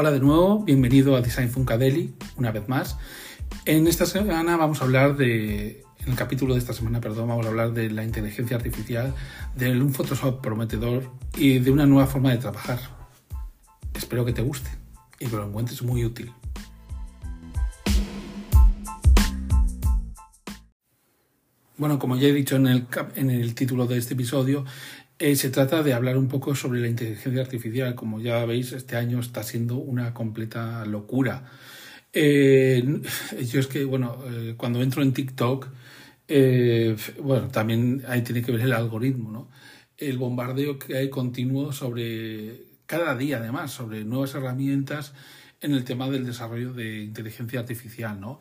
Hola de nuevo, bienvenido a Design Funkadeli, una vez más. En esta semana vamos a hablar de, en el capítulo de esta semana, perdón, vamos a hablar de la inteligencia artificial, de un Photoshop prometedor y de una nueva forma de trabajar. Espero que te guste y que lo encuentres muy útil. Bueno, como ya he dicho en el, en el título de este episodio, eh, se trata de hablar un poco sobre la inteligencia artificial. Como ya veis, este año está siendo una completa locura. Eh, yo es que, bueno, eh, cuando entro en TikTok, bueno, también ahí tiene que ver el algoritmo, ¿no? El bombardeo que hay continuo sobre, cada día además, sobre nuevas herramientas en el tema del desarrollo de inteligencia artificial, ¿no?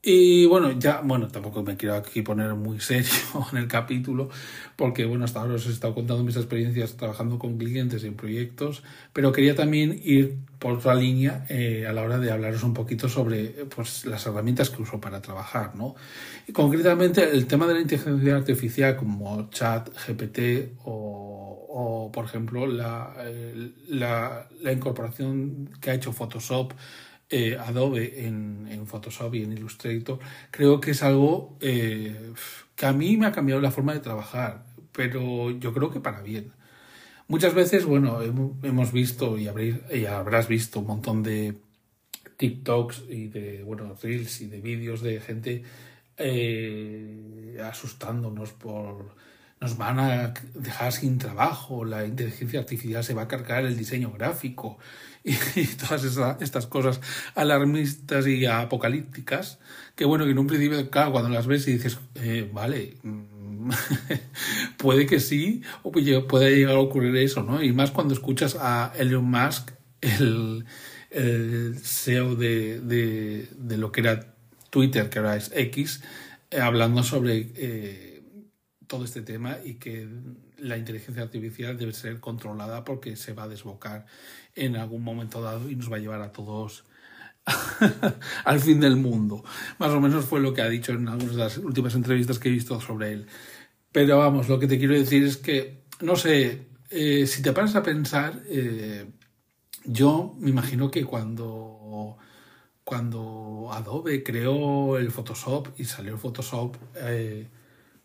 Y bueno, ya, bueno, tampoco me quiero aquí poner muy serio en el capítulo, porque bueno, hasta ahora os he estado contando mis experiencias trabajando con clientes en proyectos, pero quería también ir por otra línea eh, a la hora de hablaros un poquito sobre pues, las herramientas que uso para trabajar, ¿no? Y concretamente el tema de la inteligencia artificial como chat, GPT o, o por ejemplo, la, la, la incorporación que ha hecho Photoshop eh, Adobe en, Photoshop y en Illustrator, creo que es algo eh, que a mí me ha cambiado la forma de trabajar, pero yo creo que para bien. Muchas veces, bueno, hemos visto y, habrás visto un montón de TikToks y de, bueno, reels y de vídeos de gente eh, asustándonos por nos van a dejar sin trabajo, la inteligencia artificial se va a cargar el diseño gráfico y, todas estas cosas alarmistas y apocalípticas, que bueno, que en un principio, claro, cuando las ves y dices, eh, vale, mm, puede que sí, o puede llegar a ocurrir eso, ¿no? Y más cuando escuchas a Elon Musk, el, CEO de, de, lo que era Twitter, que ahora es X, eh, hablando sobre... Eh, todo este tema y que la inteligencia artificial debe ser controlada porque se va a desbocar en algún momento dado y nos va a llevar a todos al fin del mundo. Más o menos fue lo que ha dicho en algunas de las últimas entrevistas que he visto sobre él. Pero vamos, lo que te quiero decir es que, no sé, eh, si te paras a pensar, eh, yo me imagino que cuando, cuando Adobe creó el Photoshop y salió el Photoshop, eh,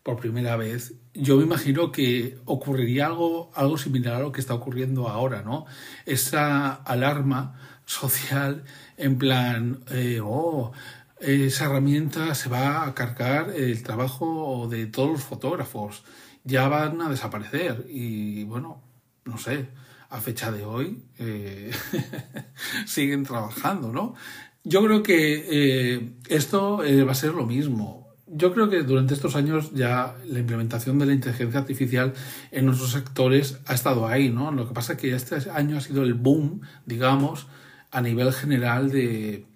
por primera vez, yo me imagino que ocurriría algo, algo similar a lo que está ocurriendo ahora, ¿no? Esa alarma social en plan, eh, oh, esa herramienta se va a cargar el trabajo de todos los fotógrafos, ya van a desaparecer y bueno, no sé, a fecha de hoy eh, siguen trabajando, ¿no? Yo creo que eh, esto va a ser lo mismo yo creo que durante estos años ya la implementación de la inteligencia artificial en nuestros sectores ha estado ahí, ¿no? Lo que pasa es que este año ha sido el boom, digamos, a nivel general de,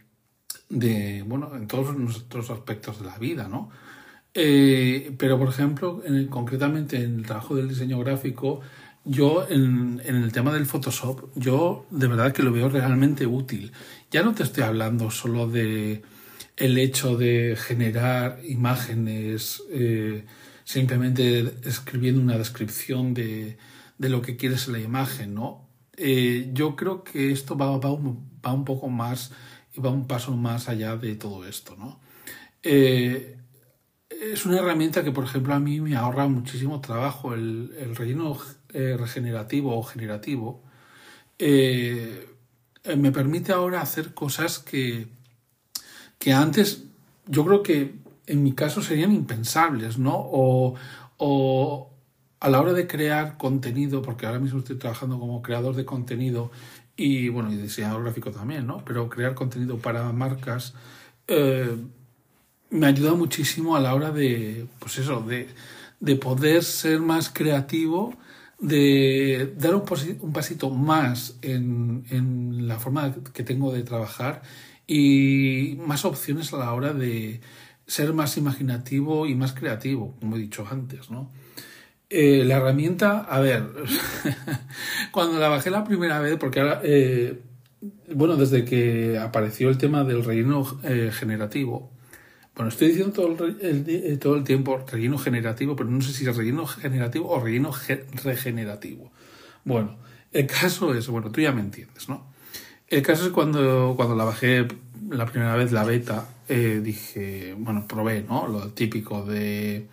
de bueno, en todos nuestros aspectos de la vida, ¿no? Eh, pero, por ejemplo, en concretamente en el trabajo del diseño gráfico, yo en, en, el tema del Photoshop, yo de verdad que lo veo realmente útil. Ya no te estoy hablando solo de el hecho de generar imágenes eh, simplemente escribiendo una descripción de, lo que quieres en la imagen, ¿no? Eh, yo creo que esto va, va, un, poco más y va un paso más allá de todo esto, ¿no? Eh, es una herramienta que, por ejemplo, a mí me ahorra muchísimo trabajo. El, el relleno regenerativo o generativo me permite ahora hacer cosas que, que antes yo creo que en mi caso serían impensables, ¿no? O, o a la hora de crear contenido, porque ahora mismo estoy trabajando como creador de contenido y bueno, y diseñador gráfico también, ¿no? Pero crear contenido para marcas eh, me ayuda muchísimo a la hora de, pues eso, de, de poder ser más creativo, de dar un, un pasito más en, en la forma que tengo de trabajar y más opciones a la hora de ser más imaginativo y más creativo, como he dicho antes, ¿no? Eh, la herramienta, a ver, cuando la bajé la primera vez, porque ahora, eh, bueno, desde que apareció el tema del relleno eh, generativo, bueno, estoy diciendo todo el, todo el tiempo relleno generativo, pero no sé si es relleno generativo o relleno regenerativo. Bueno, el caso es, bueno, tú ya me entiendes, ¿no? El caso es cuando, cuando la bajé la primera vez, la beta, eh, dije, bueno, probé, ¿no? Lo típico de...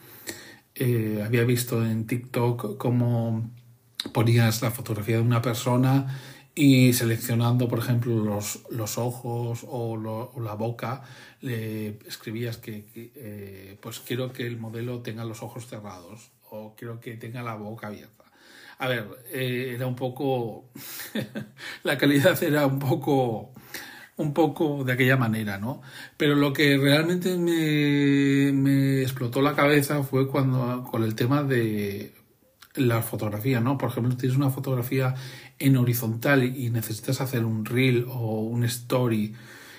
Eh, había visto en TikTok cómo ponías la fotografía de una persona y seleccionando, por ejemplo, los, los ojos o, la boca, le escribías que, eh, pues quiero que el modelo tenga los ojos cerrados o quiero que tenga la boca abierta. A ver, eh, era un poco, la calidad era un poco, un poco de aquella manera, ¿no? Pero lo que realmente me, me explotó la cabeza fue cuando, con el tema de la fotografía, ¿no? Por ejemplo, tienes una fotografía en horizontal y necesitas hacer un reel o un story,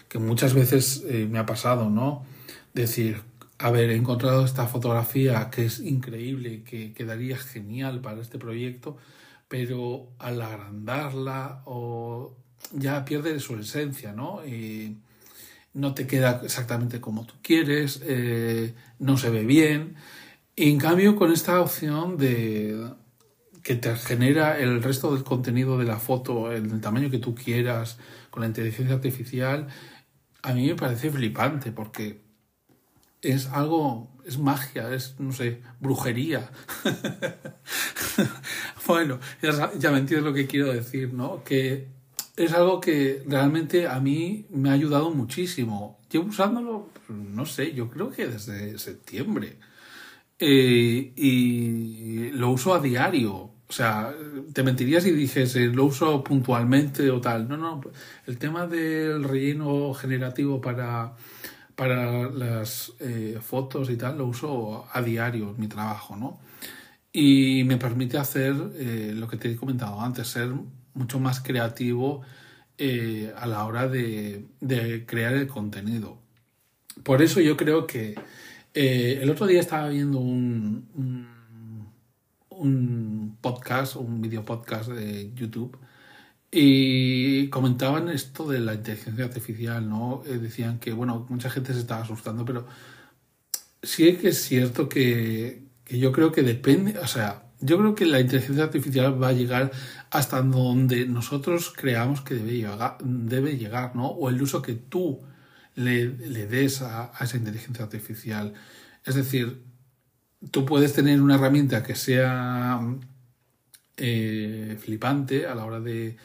que muchas veces eh, me ha pasado, ¿no? Decir, he encontrado esta fotografía que es increíble, que quedaría genial para este proyecto, pero al agrandarla o ya pierde su esencia, ¿no? Y no te queda exactamente como tú quieres, eh, no se ve bien. Y en cambio, con esta opción de que te genera el resto del contenido de la foto en el tamaño que tú quieras, con la inteligencia artificial, a mí me parece flipante porque es algo, es magia, es, no sé, brujería. bueno, ya, ya me lo que quiero decir, ¿no? Que es algo que realmente a mí me ha ayudado muchísimo. Llevo usándolo, no sé, yo creo que desde septiembre. Eh, y lo uso a diario. O sea, te mentiría si dijese lo uso puntualmente o tal. No, no. El tema del relleno generativo para, para las eh, fotos y tal lo uso a diario en mi trabajo, ¿no? Y me permite hacer eh, lo que te he comentado antes, ser mucho más creativo a la hora de, de crear el contenido. Por eso yo creo que eh, el otro día estaba viendo un, un, podcast, un video podcast de YouTube, y comentaban esto de la inteligencia artificial, ¿no? Eh, decían que, bueno, mucha gente se estaba asustando, pero sí que es cierto que, que yo creo que depende, o sea, yo creo que la inteligencia artificial va a llegar hasta donde nosotros creamos que debe llegar, ¿no? O el uso que tú le, des a, esa inteligencia artificial. Es decir, tú puedes tener una herramienta que sea eh, flipante a la hora de,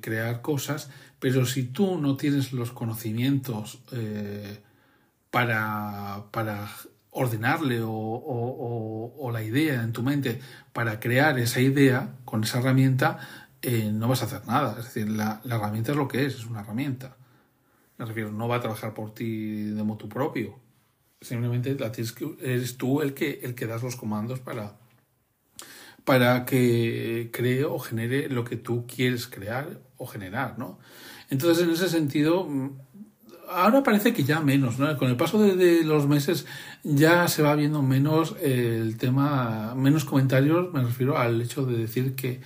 crear cosas, pero si tú no tienes los conocimientos eh, para, ordenarle o, la idea en tu mente para crear esa idea con esa herramienta, eh, no vas a hacer nada. Es decir, la, la herramienta es lo que es, es una herramienta. Me refiero, no va a trabajar por ti de motu propio. Simplemente la que, eres tú el que, el que das los comandos para, para que cree o genere lo que tú quieres crear o generar, ¿no? Entonces, en ese sentido, mm, ahora parece que ya menos, ¿no? Con el paso de, los meses ya se va viendo menos el tema, menos comentarios, me refiero al hecho de decir que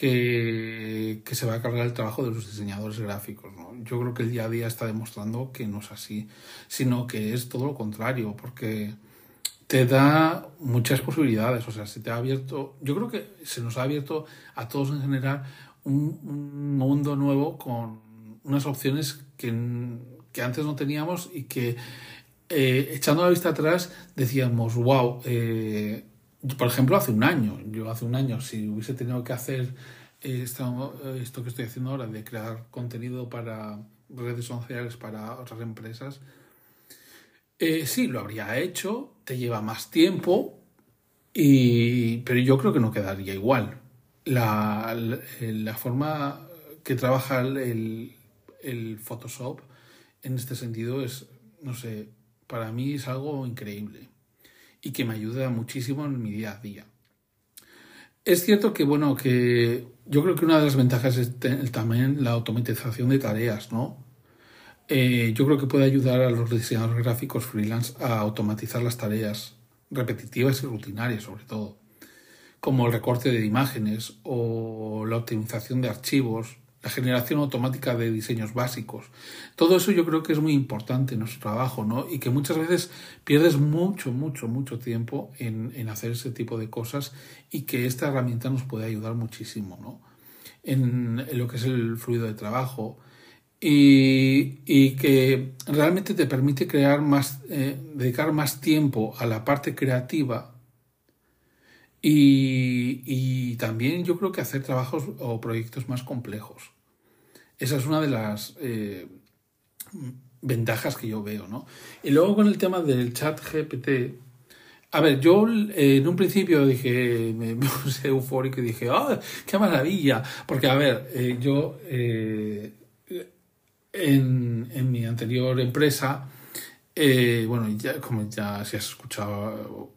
que, se va a cargar el trabajo de los diseñadores gráficos. ¿no? Yo creo que el día a día está demostrando que no es así, sino que es todo lo contrario, porque te da muchas posibilidades, o sea, se te ha abierto, yo creo que se nos ha abierto a todos en general un, mundo nuevo con unas opciones que, que, antes no teníamos y que eh, echando la vista atrás decíamos, wow, eh, por ejemplo, hace un año, yo hace un año, si hubiese tenido que hacer esto, esto que estoy haciendo ahora de crear contenido para redes sociales para otras empresas, eh, sí, lo habría hecho, te lleva más tiempo, y, pero yo creo que no quedaría igual. La, la, forma que trabaja el, el Photoshop en este sentido es, no sé, para mí es algo increíble y que me ayuda muchísimo en mi día a día. Es cierto que, bueno, que yo creo que una de las ventajas es también la automatización de tareas, ¿no? Eh, yo creo que puede ayudar a los diseñadores gráficos freelance a automatizar las tareas repetitivas y rutinarias, sobre todo, como el recorte de imágenes o la optimización de archivos la generación automática de diseños básicos. Todo eso yo creo que es muy importante en nuestro trabajo, ¿no? Y que muchas veces pierdes mucho, mucho, mucho tiempo en, en hacer ese tipo de cosas y que esta herramienta nos puede ayudar muchísimo, ¿no? en, lo que es el fluido de trabajo y, que realmente te permite crear más, eh, dedicar más tiempo a la parte creativa y, también yo creo que hacer trabajos o proyectos más complejos. Esa es una de las eh, ventajas que yo veo, ¿no? Y luego con el tema del chat GPT, a ver, yo eh, en un principio dije, me puse eufórico y dije, ¡ah, qué maravilla! Porque, a ver, yo en, en, mi anterior empresa, bueno, ya, como ya si has escuchado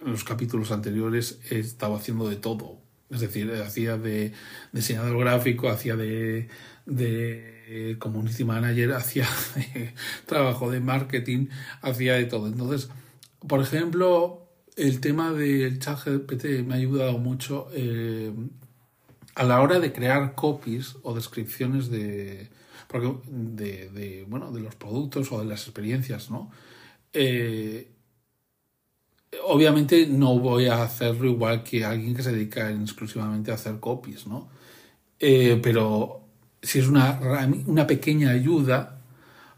en los capítulos anteriores he estado haciendo de todo. Es decir, hacía de diseñador gráfico, hacía de, de community manager, hacía de trabajo de marketing, hacía de todo. Entonces, por ejemplo, el tema del chat GPT me ha ayudado mucho eh, a la hora de crear copies o descripciones de, porque, de, de, bueno, de los productos o de las experiencias, ¿no? Eh, obviamente no voy a hacerlo igual que alguien que se dedica exclusivamente a hacer copies, ¿no? Eh, pero si es una, una pequeña ayuda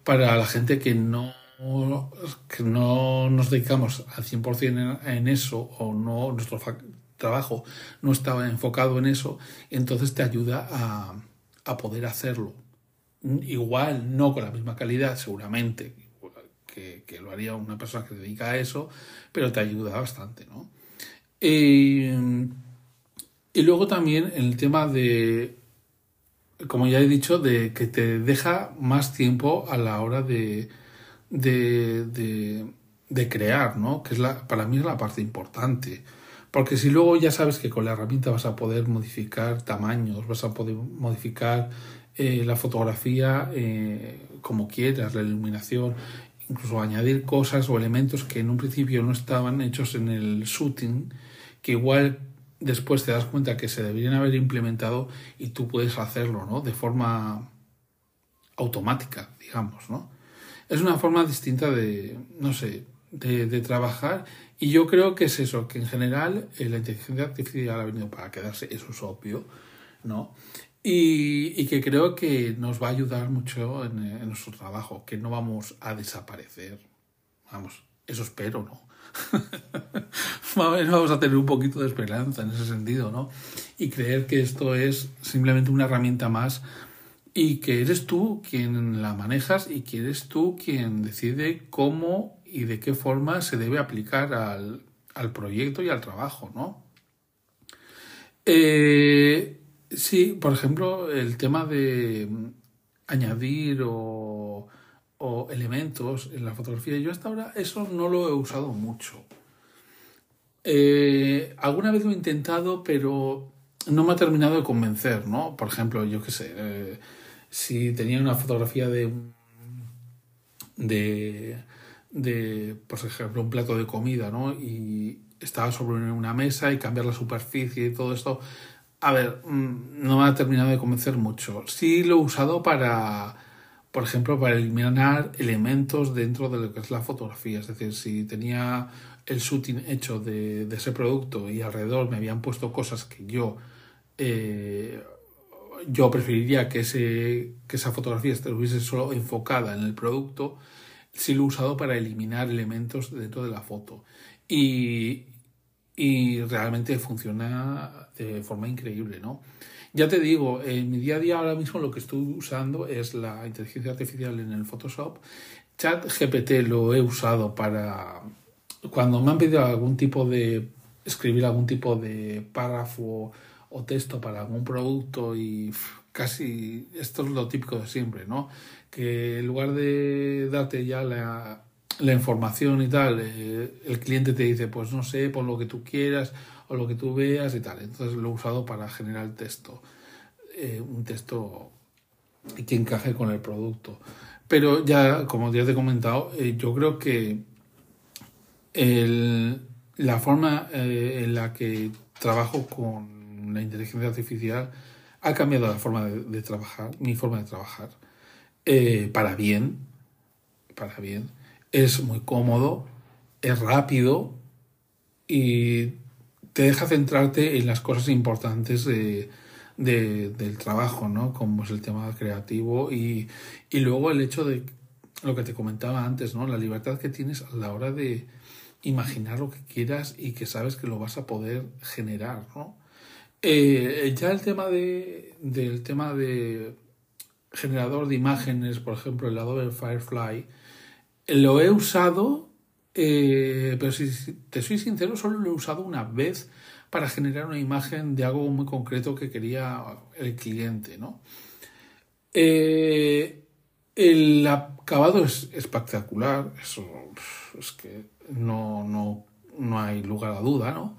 para la gente que no, que no nos dedicamos al 100% en, en eso o no nuestro trabajo no estaba enfocado en eso, entonces te ayuda a, a poder hacerlo. Igual, no con la misma calidad, seguramente, que, lo haría una persona que se dedica a eso, pero te ayuda bastante, ¿no? y luego también el tema de, como ya he dicho, de que te deja más tiempo a la hora de, de, de, crear, ¿no? Que es la, para mí es la parte importante. Porque si luego ya sabes que con la herramienta vas a poder modificar tamaños, vas a poder modificar eh, la fotografía eh, como quieras, la iluminación, incluso añadir cosas o elementos que en un principio no estaban hechos en el shooting, que igual después te das cuenta que se deberían haber implementado y tú puedes hacerlo, ¿no? De forma automática, digamos, ¿no? Es una forma distinta de, no sé, de, trabajar y yo creo que es eso, que en general eh, la inteligencia artificial ha venido para quedarse, eso es obvio, ¿no? Y, que creo que nos va a ayudar mucho en, nuestro trabajo, que no vamos a desaparecer. Vamos, eso espero, ¿no? vamos a tener un poquito de esperanza en ese sentido, ¿no? Y creer que esto es simplemente una herramienta más y que eres tú quien la manejas y que eres tú quien decide cómo y de qué forma se debe aplicar al, al proyecto y al trabajo, ¿no? Eh, Sí, por ejemplo, el tema de añadir o, elementos en la fotografía. Yo hasta ahora eso no lo he usado mucho. Eh, alguna vez lo he intentado, pero no me ha terminado de convencer, ¿no? Por ejemplo, yo qué sé, eh, si tenía una fotografía de, de, de, por ejemplo, un plato de comida, ¿no? Y estaba sobre una mesa y cambiar la superficie y todo esto, a ver, mm, no me ha terminado de convencer mucho. Sí lo he usado para, por ejemplo, para eliminar elementos dentro de lo que es la fotografía. Es decir, si tenía el shooting hecho de, ese producto y alrededor me habían puesto cosas que yo eh, yo preferiría que, ese, que esa fotografía estuviese solo enfocada en el producto, sí lo he usado para eliminar elementos dentro de la foto. Y, y realmente funciona de forma increíble, ¿no? Ya te digo, en mi día a día ahora mismo lo que estoy usando es la inteligencia artificial en el Photoshop. Chat GPT lo he usado para cuando me han pedido algún tipo de escribir algún tipo de párrafo o texto para algún producto y casi esto es lo típico de siempre, ¿no? Que en lugar de darte ya la la información y tal, eh, el cliente te dice, pues no sé, pon lo que tú quieras o lo que tú veas y tal. Entonces lo he usado para generar texto, eh, un texto que encaje con el producto. Pero ya, como ya te he comentado, eh, yo creo que el, la forma en la que trabajo con la inteligencia artificial ha cambiado la forma de trabajar, mi forma de trabajar, para bien, para bien es muy cómodo, es rápido y te deja centrarte en las cosas importantes de, de, del trabajo, ¿no? Como es el tema creativo y, y luego el hecho de lo que te comentaba antes, ¿no? La libertad que tienes a la hora de imaginar lo que quieras y que sabes que lo vas a poder generar, ¿no? Eh, ya el tema de, del tema de generador de imágenes, por ejemplo, el Adobe Firefly, lo he usado, eh, pero si te soy sincero, solo lo he usado una vez para generar una imagen de algo muy concreto que quería el cliente, ¿no? Eh, el acabado es espectacular, eso es que no, no, no hay lugar a duda, ¿no?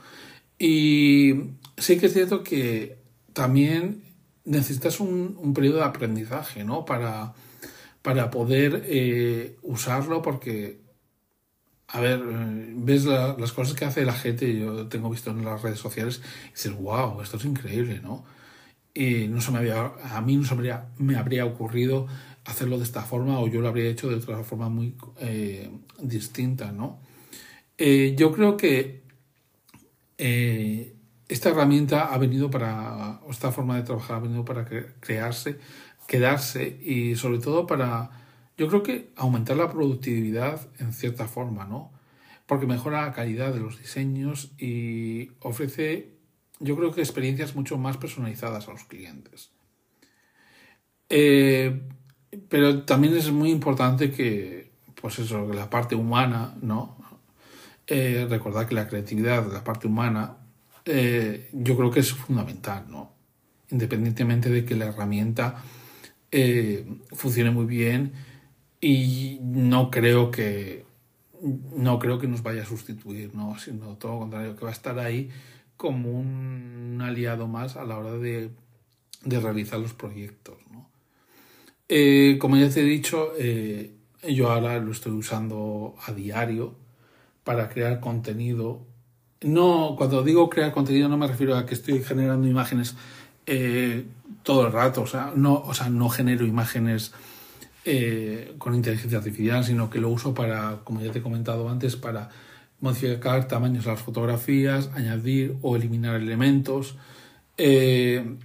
Y sí que es cierto que también necesitas un, un periodo de aprendizaje, ¿no? Para, para poder eh, usarlo porque, a ver, eh, ves las cosas que hace la gente, yo tengo visto en las redes sociales, y dices, wow, esto es increíble, ¿no? No se me había, a mí no se me habría, me habría ocurrido hacerlo de esta forma o yo lo habría hecho de otra forma muy eh, distinta, ¿no? yo creo que esta herramienta ha venido para, esta forma de trabajar ha venido para crearse, quedarse y sobre todo para, yo creo que aumentar la productividad en cierta forma, ¿no? Porque mejora la calidad de los diseños y ofrece, yo creo que experiencias mucho más personalizadas a los clientes. Eh, pero también es muy importante que, pues eso, la parte humana, ¿no? Eh, recordar que la creatividad, la parte humana, eh, yo creo que es fundamental, ¿no? Independientemente de que la herramienta eh, funcione muy bien y no creo que no creo que nos vaya a sustituir, ¿no? Sino todo lo contrario, que va a estar ahí como un aliado más a la hora de, realizar los proyectos, ¿no? Eh, como ya te he dicho, yo ahora lo estoy usando a diario para crear contenido no, cuando digo crear contenido no me refiero a que estoy generando imágenes eh, todo el rato, o sea, no, o sea, no genero imágenes eh, con inteligencia artificial, sino que lo uso para, como ya te he comentado antes, para modificar tamaños de las fotografías, añadir o eliminar elementos. Eh,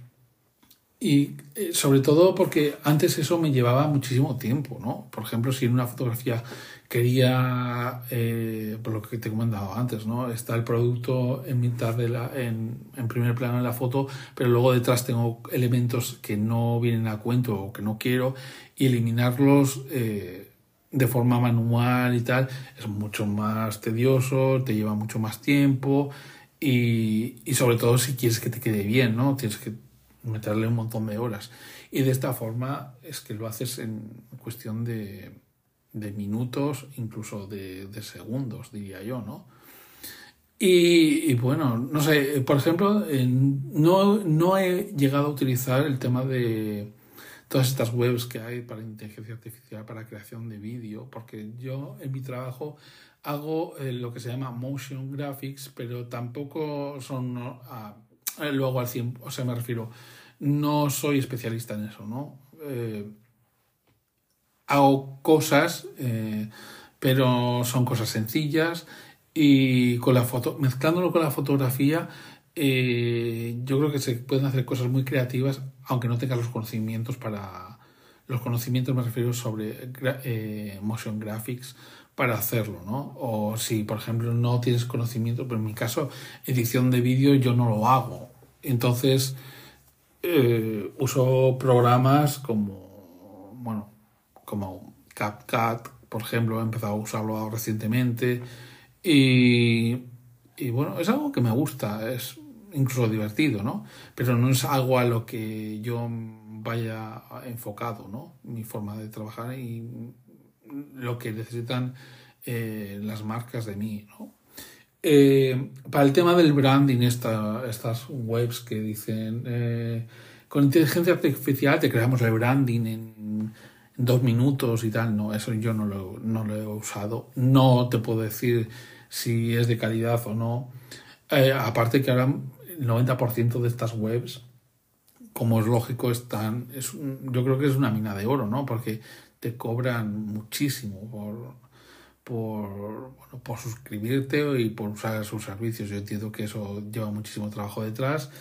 y sobre todo porque antes eso me llevaba muchísimo tiempo, ¿no? Por ejemplo, si en una fotografía quería, eh, por lo que te he comentado antes, ¿no? Está el producto en mitad de la, en, primer plano de la foto, pero luego detrás tengo elementos que no vienen a cuento o que no quiero y eliminarlos eh, de forma manual y tal es mucho más tedioso, te lleva mucho más tiempo y, y sobre todo si quieres que te quede bien, ¿no? Tienes que meterle un montón de horas. Y de esta forma es que lo haces en cuestión de de minutos, incluso de, segundos, diría yo, ¿no? Y, bueno, no sé, por ejemplo, no, no he llegado a utilizar el tema de todas estas webs que hay para inteligencia artificial, para creación de vídeo, porque yo en mi trabajo hago eh, lo que se llama motion graphics, pero tampoco son ah, luego al 100, o sea, me refiero, no soy especialista en eso, ¿no? Eh, hago cosas, eh, pero son cosas sencillas y con la foto, mezclándolo con la fotografía, eh, yo creo que se pueden hacer cosas muy creativas, aunque no tengas los conocimientos para los conocimientos me refiero sobre eh, motion graphics para hacerlo, ¿no? O si, por ejemplo, no tienes conocimiento, pero en mi caso, edición de vídeo yo no lo hago. Entonces, uso programas como, bueno, como CapCut, por ejemplo, he empezado a usarlo recientemente y, bueno, es algo que me gusta, es incluso divertido, ¿no? Pero no es algo a lo que yo vaya enfocado, ¿no? Mi forma de trabajar y lo que necesitan eh, las marcas de mí. Eh, para el tema del branding, esta, estas webs que dicen eh, con inteligencia artificial te creamos el branding en dos minutos y tal, no, eso yo no lo, no lo he usado. No te puedo decir si es de calidad o no. Eh, aparte que ahora el 90% de estas webs, como es lógico, están, es yo creo que es una mina de oro, ¿no? Porque te cobran muchísimo por, por, bueno, por suscribirte y por usar sus servicios. Yo entiendo que eso lleva muchísimo trabajo detrás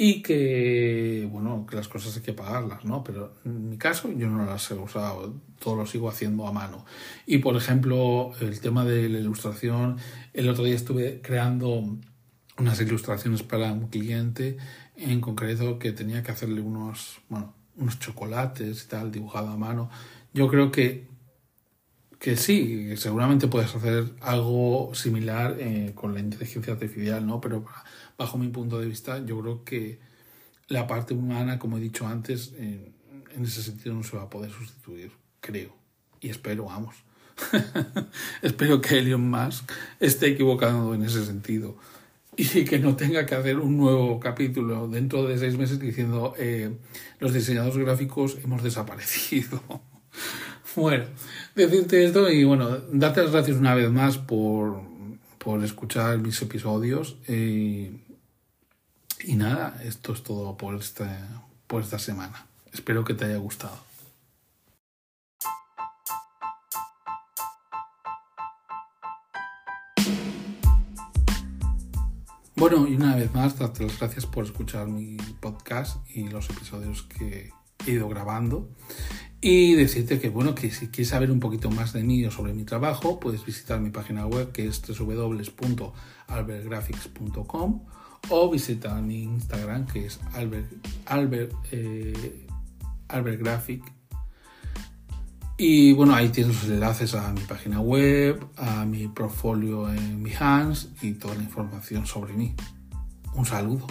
y que, bueno, que las cosas hay que pagarlas, ¿no? Pero en mi caso yo no las he usado, todo lo sigo haciendo a mano. Y, por ejemplo, el tema de la ilustración, el otro día estuve creando unas ilustraciones para un cliente en concreto que tenía que hacerle unos, bueno, unos chocolates y tal, dibujado a mano. Yo creo que, que sí, seguramente puedes hacer algo similar eh, con la inteligencia artificial, ¿no? Pero bajo mi punto de vista, yo creo que la parte humana, como he dicho antes, en, ese sentido no se va a poder sustituir, creo. Y espero, vamos. espero que Elon Musk esté equivocado en ese sentido y que no tenga que hacer un nuevo capítulo dentro de seis meses diciendo eh, los diseñadores gráficos hemos desaparecido. bueno, decirte esto y bueno, darte las gracias una vez más por, por escuchar mis episodios. Eh, y nada, esto es todo por esta, por esta semana. Espero que te haya gustado. Bueno, y una vez más, darte las gracias por escuchar mi podcast y los episodios que he ido grabando. Y decirte que, bueno, que si quieres saber un poquito más de mí o sobre mi trabajo, puedes visitar mi página web que es www.albertgraphics.com o visitar mi Instagram que es Albert, Albert, eh, Graphic. Y bueno, ahí tienes los enlaces a mi página web, a mi portfolio en Behance y toda la información sobre mí. Un saludo.